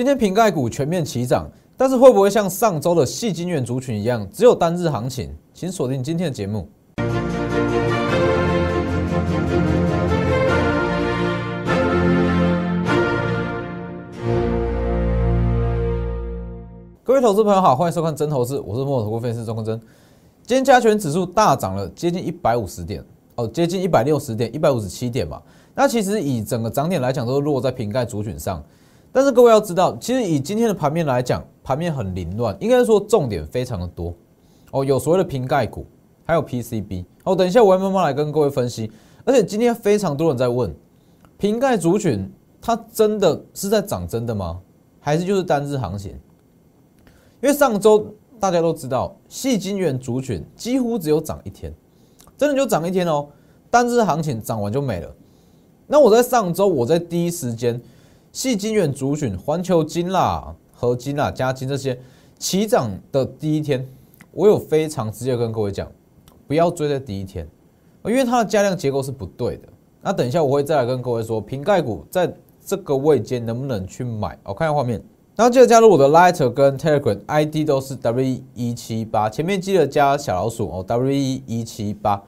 今天瓶盖股全面齐涨，但是会不会像上周的细金元族群一样，只有单日行情？请锁定今天的节目。各位投资朋友好，欢迎收看真投资，我是摩投顾分析师钟坤真。今天加权指数大涨了接近一百五十点，哦，接近一百六十点，一百五十七点嘛。那其实以整个涨点来讲，都是落在瓶盖族群上。但是各位要知道，其实以今天的盘面来讲，盘面很凌乱，应该说重点非常的多。哦，有所谓的瓶盖股，还有 PCB。哦，等一下我会慢慢来跟各位分析。而且今天非常多人在问，瓶盖族群它真的是在涨真的吗？还是就是单日行情？因为上周大家都知道，细金元族群几乎只有涨一天，真的就涨一天哦，单日行情涨完就没了。那我在上周，我在第一时间，细金元族群、环球金啦、合金啦、加金这些起涨的第一天，我有非常直接跟各位讲，不要追在第一天，因为它的加量结构是不对的。那等一下我会再来跟各位说，瓶盖股在这个位阶能不能去买？我看下画面。然后记得加入我的 Lighter 跟 Telegram ID 都是 W 一七八，前面记得加小老鼠哦，W 一七八。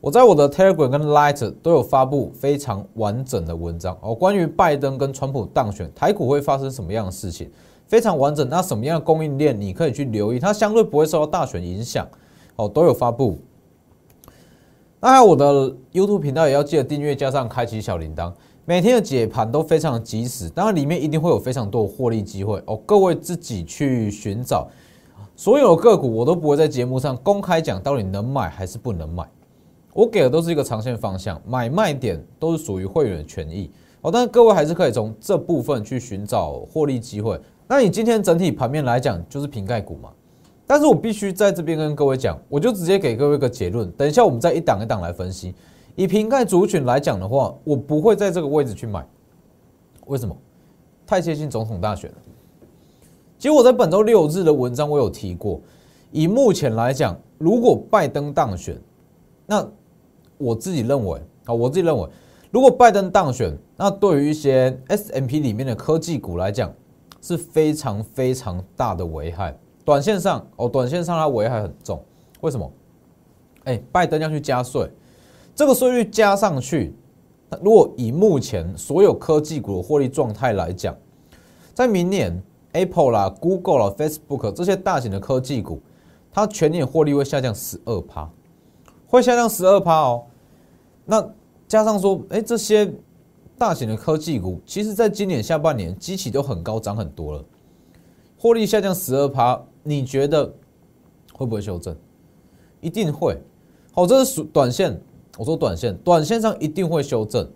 我在我的 Telegram 跟 Light 都有发布非常完整的文章哦，关于拜登跟川普当选，台股会发生什么样的事情，非常完整。那什么样的供应链你可以去留意，它相对不会受到大选影响哦，都有发布。那还有我的 YouTube 频道也要记得订阅，加上开启小铃铛，每天的解盘都非常及时，当然里面一定会有非常多的获利机会哦，各位自己去寻找。所有的个股我都不会在节目上公开讲到底能买还是不能买。我给的都是一个长线方向，买卖点都是属于会员的权益哦。但是各位还是可以从这部分去寻找获利机会。那你今天整体盘面来讲，就是瓶盖股嘛。但是我必须在这边跟各位讲，我就直接给各位一个结论。等一下我们再一档一档来分析。以瓶盖族群来讲的话，我不会在这个位置去买。为什么？太接近总统大选了。其实我在本周六日的文章我有提过，以目前来讲，如果拜登当选，那我自己认为啊，我自己认为，如果拜登当选，那对于一些 S M P 里面的科技股来讲，是非常非常大的危害。短线上哦，短线上它危害很重。为什么？哎，拜登要去加税，这个税率加上去，如果以目前所有科技股的获利状态来讲，在明年 Apple 啦、Google 啦、Facebook 这些大型的科技股，它全年获利会下降十二趴。会下降十二趴哦，那加上说，哎，这些大型的科技股，其实在今年下半年基期都很高，涨很多了，获利下降十二趴，你觉得会不会修正？一定会。好，这是短线，我说短线，短线上一定会修正。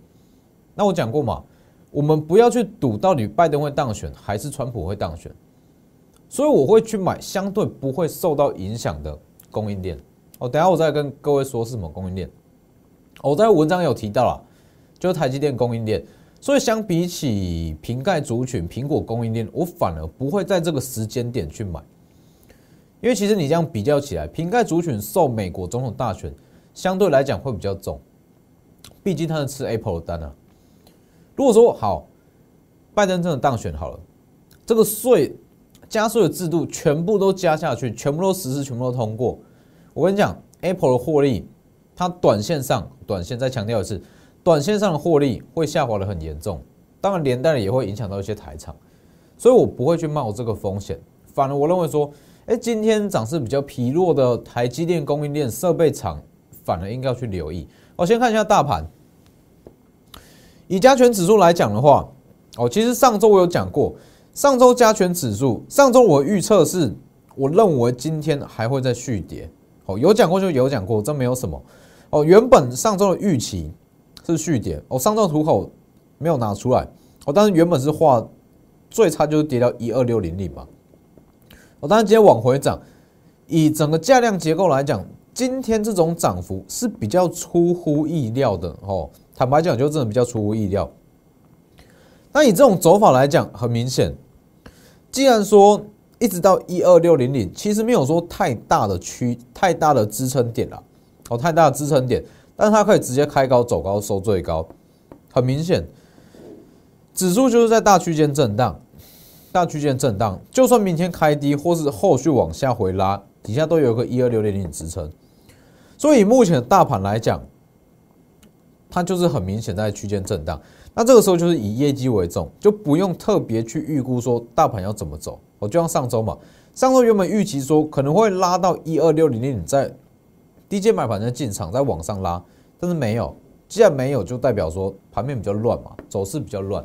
那我讲过嘛，我们不要去赌到底拜登会当选还是川普会当选，所以我会去买相对不会受到影响的供应链。哦，等下我再跟各位说是什么供应链。我在文章有提到了，就是台积电供应链。所以相比起瓶盖族群、苹果供应链，我反而不会在这个时间点去买，因为其实你这样比较起来，瓶盖族群受美国总统大选相对来讲会比较重，毕竟他是吃 Apple 的单啊。如果说好，拜登真的当选好了，这个税加税的制度全部都加下去，全部都实施，全部都通过。我跟你讲，Apple 的获利，它短线上，短线再强调一次，短线上的获利会下滑的很严重，当然连带也会影响到一些台厂，所以我不会去冒这个风险。反而我认为说，哎，今天涨势比较疲弱的台积电供应链设备厂，反而应该要去留意。我先看一下大盘，以加权指数来讲的话，哦，其实上周我有讲过，上周加权指数，上周我预测是，我认为今天还会再续跌。哦，有讲过就有讲过，这没有什么。哦，原本上周的预期是续跌，哦，上周图口没有拿出来，哦，但是原本是画最差就是跌到一二六零零嘛。哦，但是今天往回涨，以整个价量结构来讲，今天这种涨幅是比较出乎意料的。哦，坦白讲，就真的比较出乎意料。那以这种走法来讲，很明显，既然说。一直到一二六零零，其实没有说太大的区、太大的支撑点了，哦，太大的支撑点，但是它可以直接开高走高收最高，很明显，指数就是在大区间震荡，大区间震荡，就算明天开低或是后续往下回拉，底下都有个一二六零零支撑。所以目前的大盘来讲，它就是很明显在区间震荡。那这个时候就是以业绩为重，就不用特别去预估说大盘要怎么走。我就像上周嘛，上周原本预期说可能会拉到一二六零零，在低阶买盘在进场，在往上拉，但是没有。既然没有，就代表说盘面比较乱嘛，走势比较乱。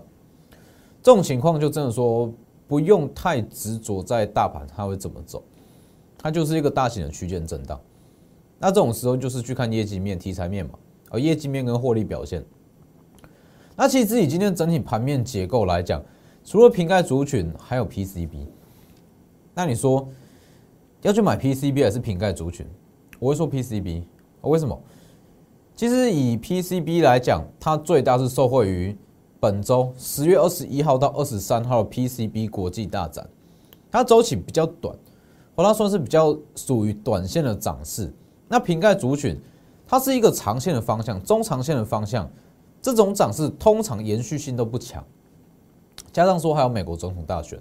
这种情况就真的说不用太执着在大盘它会怎么走，它就是一个大型的区间震荡。那这种时候就是去看业绩面、题材面嘛，而业绩面跟获利表现。那其实以今天整体盘面结构来讲，除了瓶盖族群，还有 PCB。那你说要去买 PCB 还是瓶盖族群？我会说 PCB。为什么？其实以 PCB 来讲，它最大是受惠于本周十月二十一号到二十三号 PCB 国际大展，它周期比较短，或它算是比较属于短线的涨势。那瓶盖族群，它是一个长线的方向，中长线的方向。这种涨势通常延续性都不强，加上说还有美国总统大选，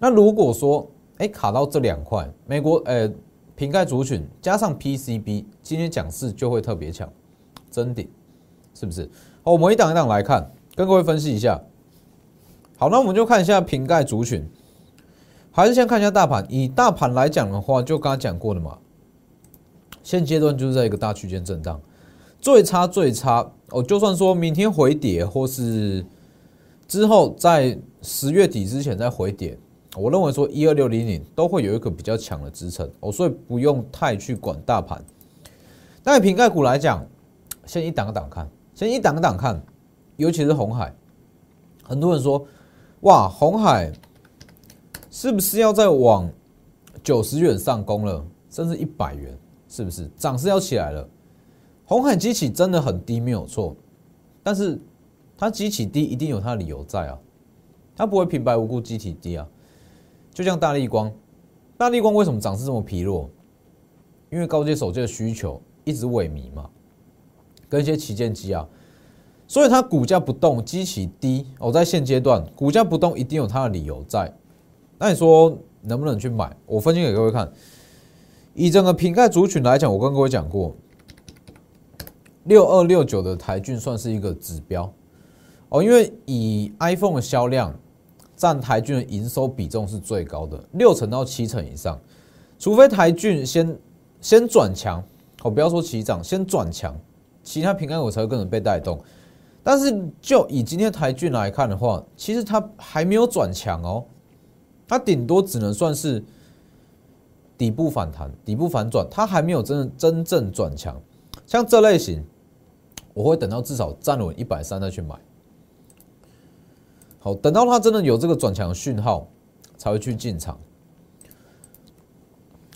那如果说哎卡到这两块，美国呃瓶盖族群加上 PCB，今天讲势就会特别强，真的是不是？好，我们一档一档来看，跟各位分析一下。好，那我们就看一下瓶盖族群，还是先看一下大盘。以大盘来讲的话，就刚刚讲过的嘛，现阶段就是在一个大区间震荡。最差最差哦，就算说明天回跌，或是之后在十月底之前再回跌，我认为说一二六零零都会有一个比较强的支撑哦，所以不用太去管大盘。那瓶盖股来讲，先一档档看，先一档档看，尤其是红海，很多人说哇，红海是不是要再往九十元上攻了，甚至一百元，是不是涨势要起来了？红海机器真的很低，没有错，但是它机器低一定有它的理由在啊，它不会平白无故机体低啊。就像大力光，大力光为什么涨势这么疲弱？因为高阶手机的需求一直萎靡嘛，跟一些旗舰机啊，所以它股价不动，机器低。哦，在现阶段股价不动，一定有它的理由在。那你说能不能去买？我分析给各位看，以整个瓶盖族群来讲，我跟各位讲过。六二六九的台骏算是一个指标哦，因为以 iPhone 的销量占台骏的营收比重是最高的，六成到七成以上。除非台骏先先转强，哦，不要说起涨，先转强，其他平安股才会更能被带动。但是就以今天台骏来看的话，其实它还没有转强哦，它顶多只能算是底部反弹、底部反转，它还没有真的真正转强。像这类型。我会等到至少站稳一百三再去买，好，等到它真的有这个转强讯号，才会去进场。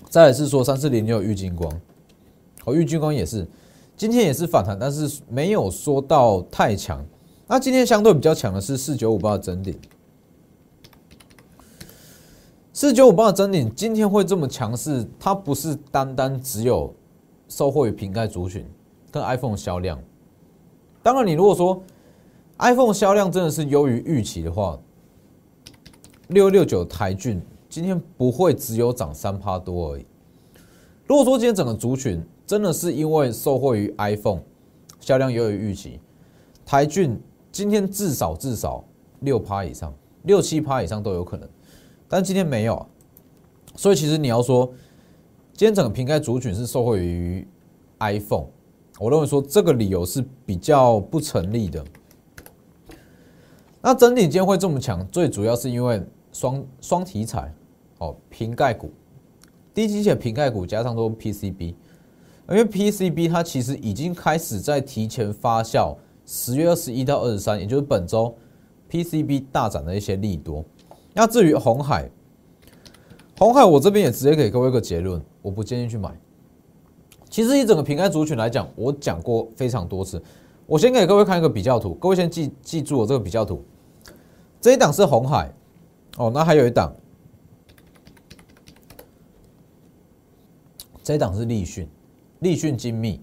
再来是说三四零六玉金光，好，玉金光也是今天也是反弹，但是没有说到太强。那今天相对比较强的是四九五八的整顶，四九五八的整顶今天会这么强势，它不是单单只有受惠于瓶盖族群跟 iPhone 销量。当然，你如果说 iPhone 销量真的是优于预期的话，六六九台骏今天不会只有涨三趴多而已。如果说今天整个族群真的是因为受惠于 iPhone 销量优于预期，台骏今天至少至少六趴以上，六七趴以上都有可能。但今天没有，所以其实你要说今天整个瓶盖族群是受惠于 iPhone。我认为说这个理由是比较不成立的。那整体今天会这么强，最主要是因为双双题材哦，瓶盖股、低基且瓶盖股加上都 PCB，因为 PCB 它其实已经开始在提前发酵，十月二十一到二十三，也就是本周 PCB 大涨的一些利多。那至于红海，红海我这边也直接给各位一个结论，我不建议去买。其实以整个平安族群来讲，我讲过非常多次。我先给各位看一个比较图，各位先记记住我这个比较图。这一档是红海，哦，那还有一档，这一档是立讯，立讯精密。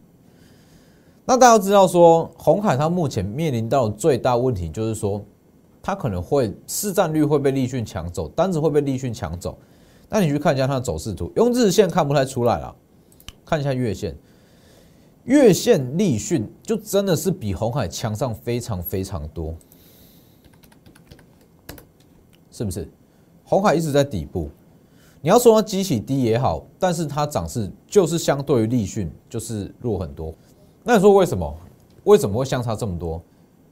那大家知道说，红海它目前面临到最大问题就是说，它可能会市占率会被立讯抢走，单子会被立讯抢走。那你去看一下它的走势图，用日线看不太出来了，看一下月线，月线立讯就真的是比红海强上非常非常多，是不是？红海一直在底部。你要说它激起低也好，但是它涨势就是相对于立讯就是弱很多。那你说为什么？为什么会相差这么多？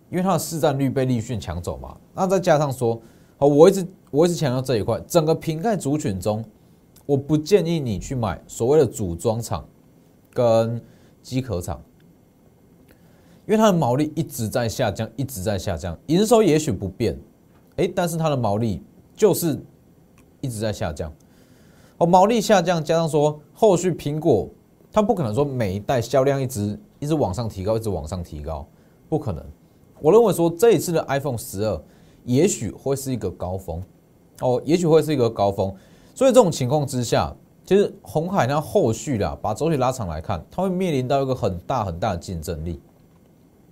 因为它的市占率被立讯抢走嘛。那再加上说，好，我一直我一直强调这一块，整个瓶盖族群中，我不建议你去买所谓的组装厂跟机壳厂，因为它的毛利一直在下降，一直在下降，营收也许不变，哎，但是它的毛利就是一直在下降。哦，毛利下降，加上说后续苹果，它不可能说每一代销量一直一直往上提高，一直往上提高，不可能。我认为说这一次的 iPhone 十二也许会是一个高峰，哦，也许会是一个高峰。所以这种情况之下，其实红海它后续啦，把周期拉长来看，它会面临到一个很大很大的竞争力，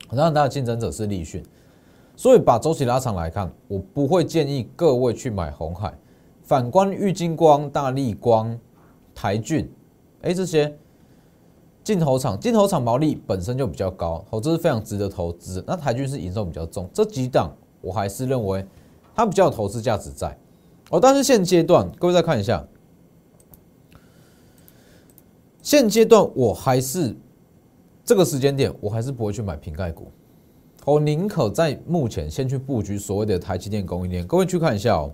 很大很大的竞争者是立讯。所以把周期拉长来看，我不会建议各位去买红海。反观玉金光、大力光、台骏，哎，这些镜头厂，镜头厂毛利本身就比较高，哦，这是非常值得投资。那台骏是营收比较重，这几档我还是认为它比较有投资价值在。哦，但是现阶段，各位再看一下，现阶段我还是这个时间点，我还是不会去买瓶盖股，我宁可在目前先去布局所谓的台积电供应链。各位去看一下哦。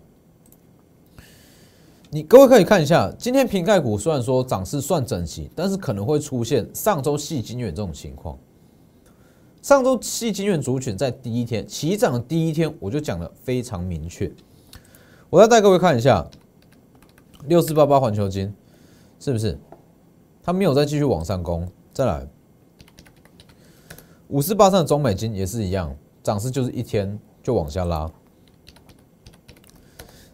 你各位可以看一下，今天瓶盖股虽然说涨势算整齐，但是可能会出现上周细金远这种情况。上周细金远族群在第一天起涨的第一天，我就讲的非常明确。我要带各位看一下六四八八环球金是不是？它没有再继续往上攻，再来五四八三的中美金也是一样，涨势就是一天就往下拉。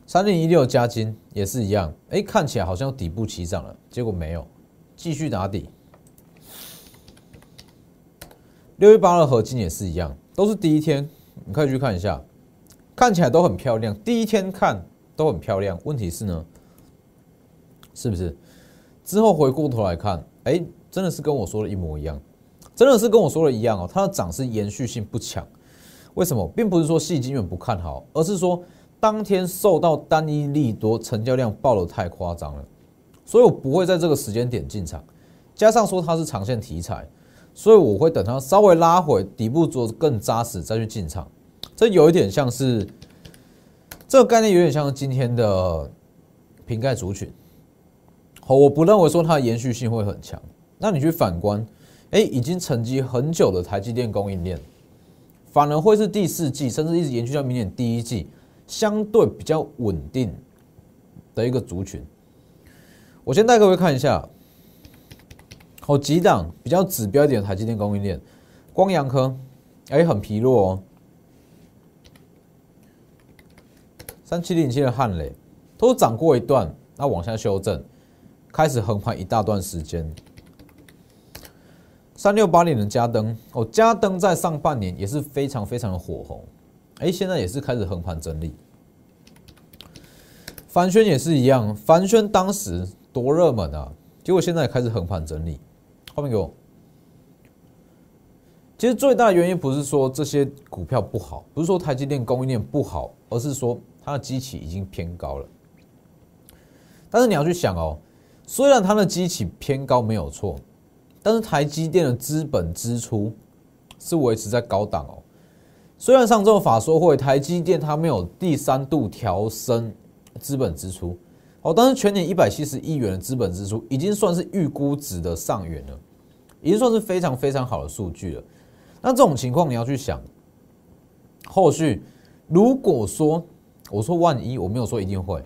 三零一六加金也是一样，哎，看起来好像底部起涨了，结果没有，继续打底。六一八二合金也是一样，都是第一天，你可以去看一下，看起来都很漂亮，第一天看都很漂亮。问题是呢，是不是之后回过头来看，哎，真的是跟我说的一模一样，真的是跟我说的一样哦，它的涨势延续性不强。为什么？并不是说细金远不看好，而是说。当天受到单一利多，成交量爆的太夸张了，所以我不会在这个时间点进场。加上说它是长线题材，所以我会等它稍微拉回底部做更扎实再去进场。这有一点像是这个概念，有点像今天的瓶盖族群。好，我不认为说它的延续性会很强。那你去反观，哎，已经沉积很久的台积电供应链，反而会是第四季，甚至一直延续到明年第一季。相对比较稳定的一个族群，我先带各位看一下，好几档比较指标一点的台积电供应链，光阳科，哎，很疲弱哦，三七零七的汉磊都涨过一段，那往下修正，开始横盘一大段时间，三六八零的嘉登，哦，嘉登在上半年也是非常非常的火红。哎，现在也是开始横盘整理。凡轩也是一样，凡轩当时多热门啊，结果现在也开始横盘整理。后面给我。其实最大的原因不是说这些股票不好，不是说台积电供应链不好，而是说它的机器已经偏高了。但是你要去想哦，虽然它的机器偏高没有错，但是台积电的资本支出是维持在高档哦。虽然上周法说会，台积电它没有第三度调升资本支出，哦，但是全年一百七十亿元的资本支出已经算是预估值的上缘了，已经算是非常非常好的数据了。那这种情况你要去想，后续如果说我说万一我没有说一定会，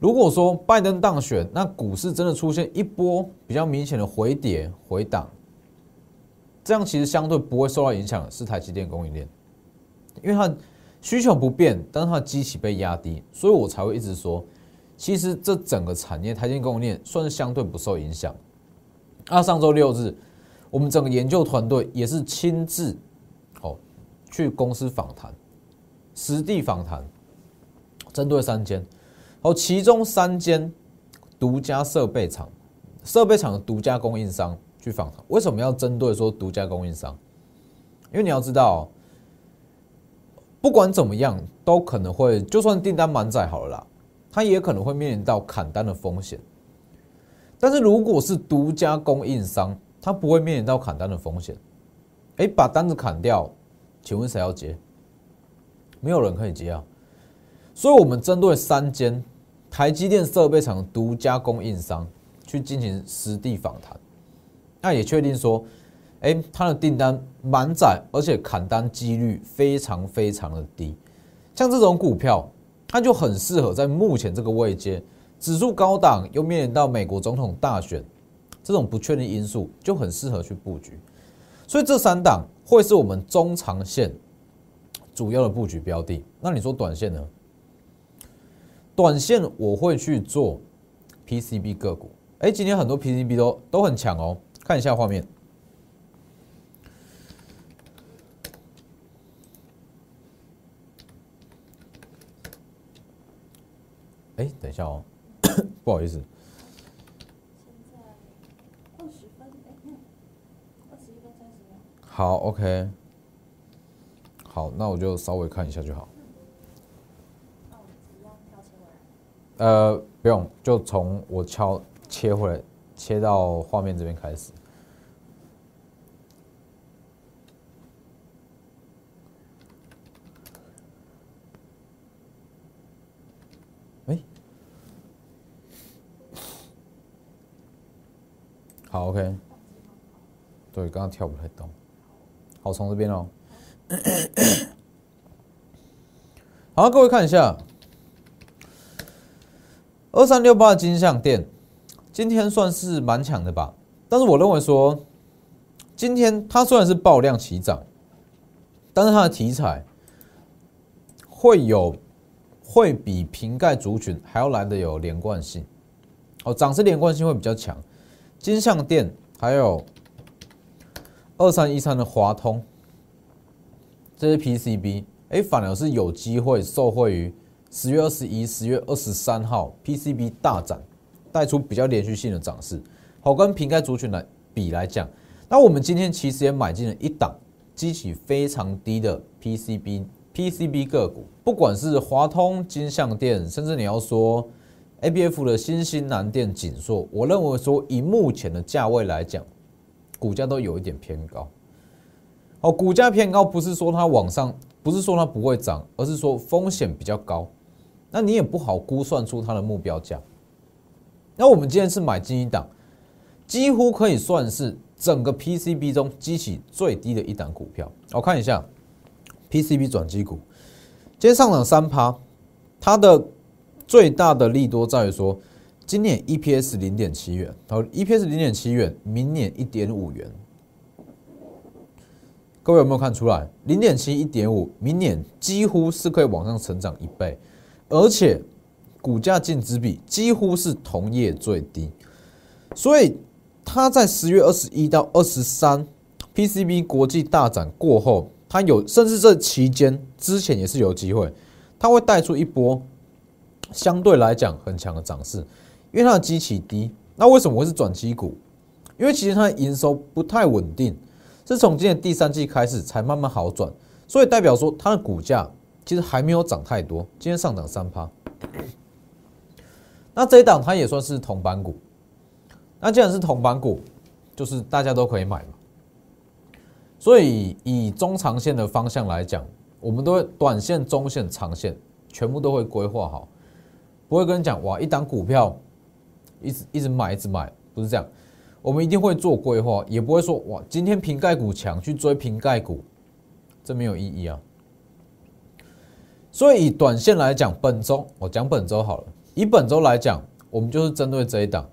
如果说拜登当选，那股市真的出现一波比较明显的回跌回档，这样其实相对不会受到影响的是台积电供应链。因为它需求不变，但是它的机器被压低，所以我才会一直说，其实这整个产业台积电供应链算是相对不受影响。那上周六日，我们整个研究团队也是亲自哦去公司访谈，实地访谈，针对三间，哦，其中三间独家设备厂，设备厂的独家供应商去访谈。为什么要针对说独家供应商？因为你要知道，不管怎么样，都可能会，就算订单满载好了啦，它也可能会面临到砍单的风险。但是如果是独家供应商，它不会面临到砍单的风险。哎，把单子砍掉，请问谁要接？没有人可以接啊。所以，我们针对三间台积电设备厂独家供应商去进行实地访谈，那也确定说。哎，它的订单满载，而且砍单几率非常非常的低。像这种股票，它就很适合在目前这个位阶，指数高档又面临到美国总统大选这种不确定因素，就很适合去布局。所以这三档会是我们中长线主要的布局标的。那你说短线呢？短线我会去做 PCB 个股。哎，今天很多 PCB 都都很强哦。看一下画面。哎，等一下哦，不好意思。好，OK。好，那我就稍微看一下就好。那我一样跳切回来。呃，不用，就从我敲切回来，切到画面这边开始。好，OK。对，刚刚跳不太动。好，从这边哦。好，各位看一下，二三六八的金相店，今天算是蛮强的吧？但是我认为说，今天它虽然是爆量起涨，但是它的题材会有会比瓶盖族群还要来的有连贯性。哦，涨势连贯性会比较强。金相店还有二三一三的华通，这些 PCB，哎，反而是有机会受惠于十月二十一、十月二十三号 PCB 大涨，带出比较连续性的涨势。好，跟瓶盖族群来比来讲，那我们今天其实也买进了一档基期非常低的 PCB PCB 个股，不管是华通、金相店，甚至你要说。A B F 的新兴南电紧缩，我认为说以目前的价位来讲，股价都有一点偏高。哦，股价偏高不是说它往上，不是说它不会涨，而是说风险比较高。那你也不好估算出它的目标价。那我们今天是买进一档，几乎可以算是整个 P C B 中激起最低的一档股票。我看一下 P C B 转机股，今天上涨三趴，它的。最大的利多在于说，今年 EPS 零点七元，好，EPS 零点七元，明年一点五元。各位有没有看出来？零点七一点五，明年几乎是可以往上成长一倍，而且股价净值比几乎是同业最低。所以它在十月二十一到二十三 PCB 国际大展过后，它有甚至这期间之前也是有机会，它会带出一波。相对来讲很强的涨势，因为它的基期低。那为什么会是转机股？因为其实它的营收不太稳定，是从今年第三季开始才慢慢好转，所以代表说它的股价其实还没有涨太多。今天上涨三趴，那这一档它也算是同板股。那既然是同板股，就是大家都可以买嘛。所以以中长线的方向来讲，我们都会短线、中线、长线全部都会规划好。不会跟你讲哇，一档股票一直一直买一直买，不是这样。我们一定会做规划，也不会说哇，今天瓶盖股强去追瓶盖股，这没有意义啊。所以以短线来讲，本周我讲本周好了。以本周来讲，我们就是针对这一档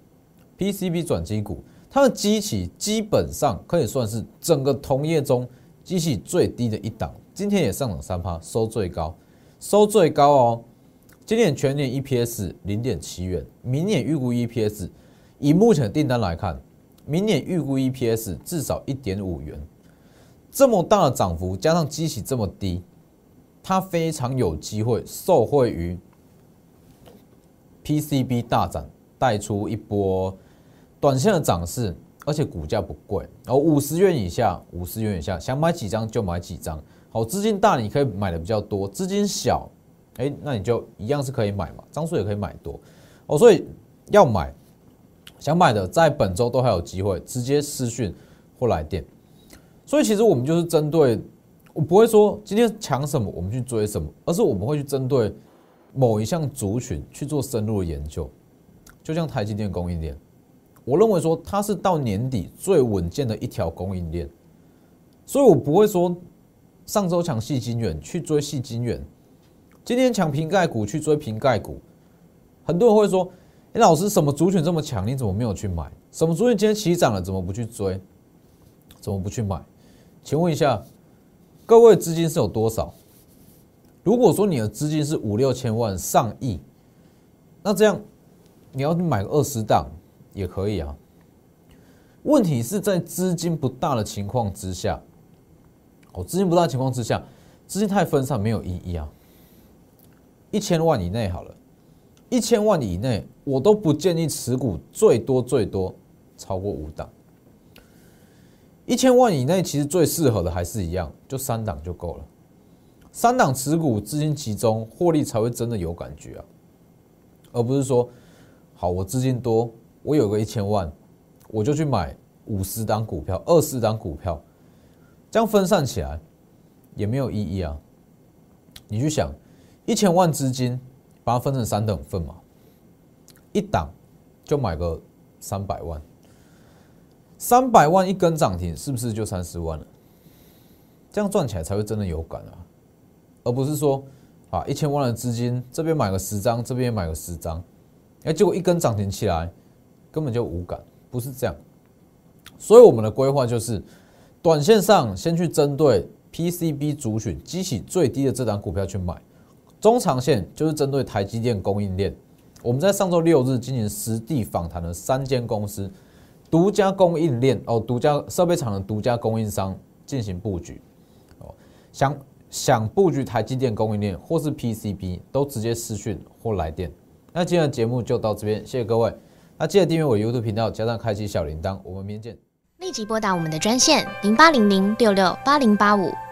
PCB 转机股，它的基期基本上可以算是整个同业中基期最低的一档。今天也上涨三趴，收最高，收最高哦。今年全年 EPS 零点七元，明年预估 EPS 以目前的订单来看，明年预估 EPS 至少一点五元，这么大的涨幅加上基期这么低，它非常有机会受惠于 PCB 大涨，带出一波短线的涨势，而且股价不贵，然后五十元以下，五十元以下，想买几张就买几张。好，资金大你可以买的比较多，资金小，哎，那你就一样是可以买嘛，张数也可以买多。哦，所以要买，想买的在本周都还有机会，直接私讯或来电。所以其实我们就是针对，我不会说今天抢什么我们去追什么，而是我们会去针对某一项族群去做深入的研究。就像台积电供应链，我认为说它是到年底最稳健的一条供应链，所以我不会说上周抢细晶圆去追细晶圆，今天抢瓶盖股去追瓶盖股。很多人会说：“哎，老师，什么族群这么强，你怎么没有去买？什么族群今天起涨了，怎么不去追？怎么不去买？”请问一下，各位资金是有多少？如果说你的资金是五六千万、上亿，那这样你要买个二十档也可以啊。问题是在资金不大的情况之下，哦，资金不大的情况之下，资金太分散没有意义啊。一千万以内好了，一千万以内我都不建议持股，最多最多超过五档。一千万以内，其实最适合的还是一样，就三档就够了。三档持股，资金集中，获利才会真的有感觉啊，而不是说，好，我资金多，我有个一千万，我就去买五十档股票、二十档股票，这样分散起来也没有意义啊。你去想，一千万资金，把它分成三等份嘛，一档就买个三百万。三百万一根涨停，是不是就三十万了？这样赚起来才会真的有感啊，而不是说啊一千万的资金这边买个十张，这边买个十张，哎，结果一根涨停起来根本就无感，不是这样。所以我们的规划就是，短线上先去针对 PCB 主选激起最低的这档股票去买，中长线就是针对台积电供应链。我们在上周六日进行实地访谈了三间公司。独家供应链哦，独家设备厂的独家供应商进行布局哦，想想布局台积电供应链或是 PCB，都直接私讯或来电。那今天的节目就到这边，谢谢各位。那记得订阅我 YouTube 频道，加上开启小铃铛，我们明天见。立即拨打我们的专线零八零零六六八零八五。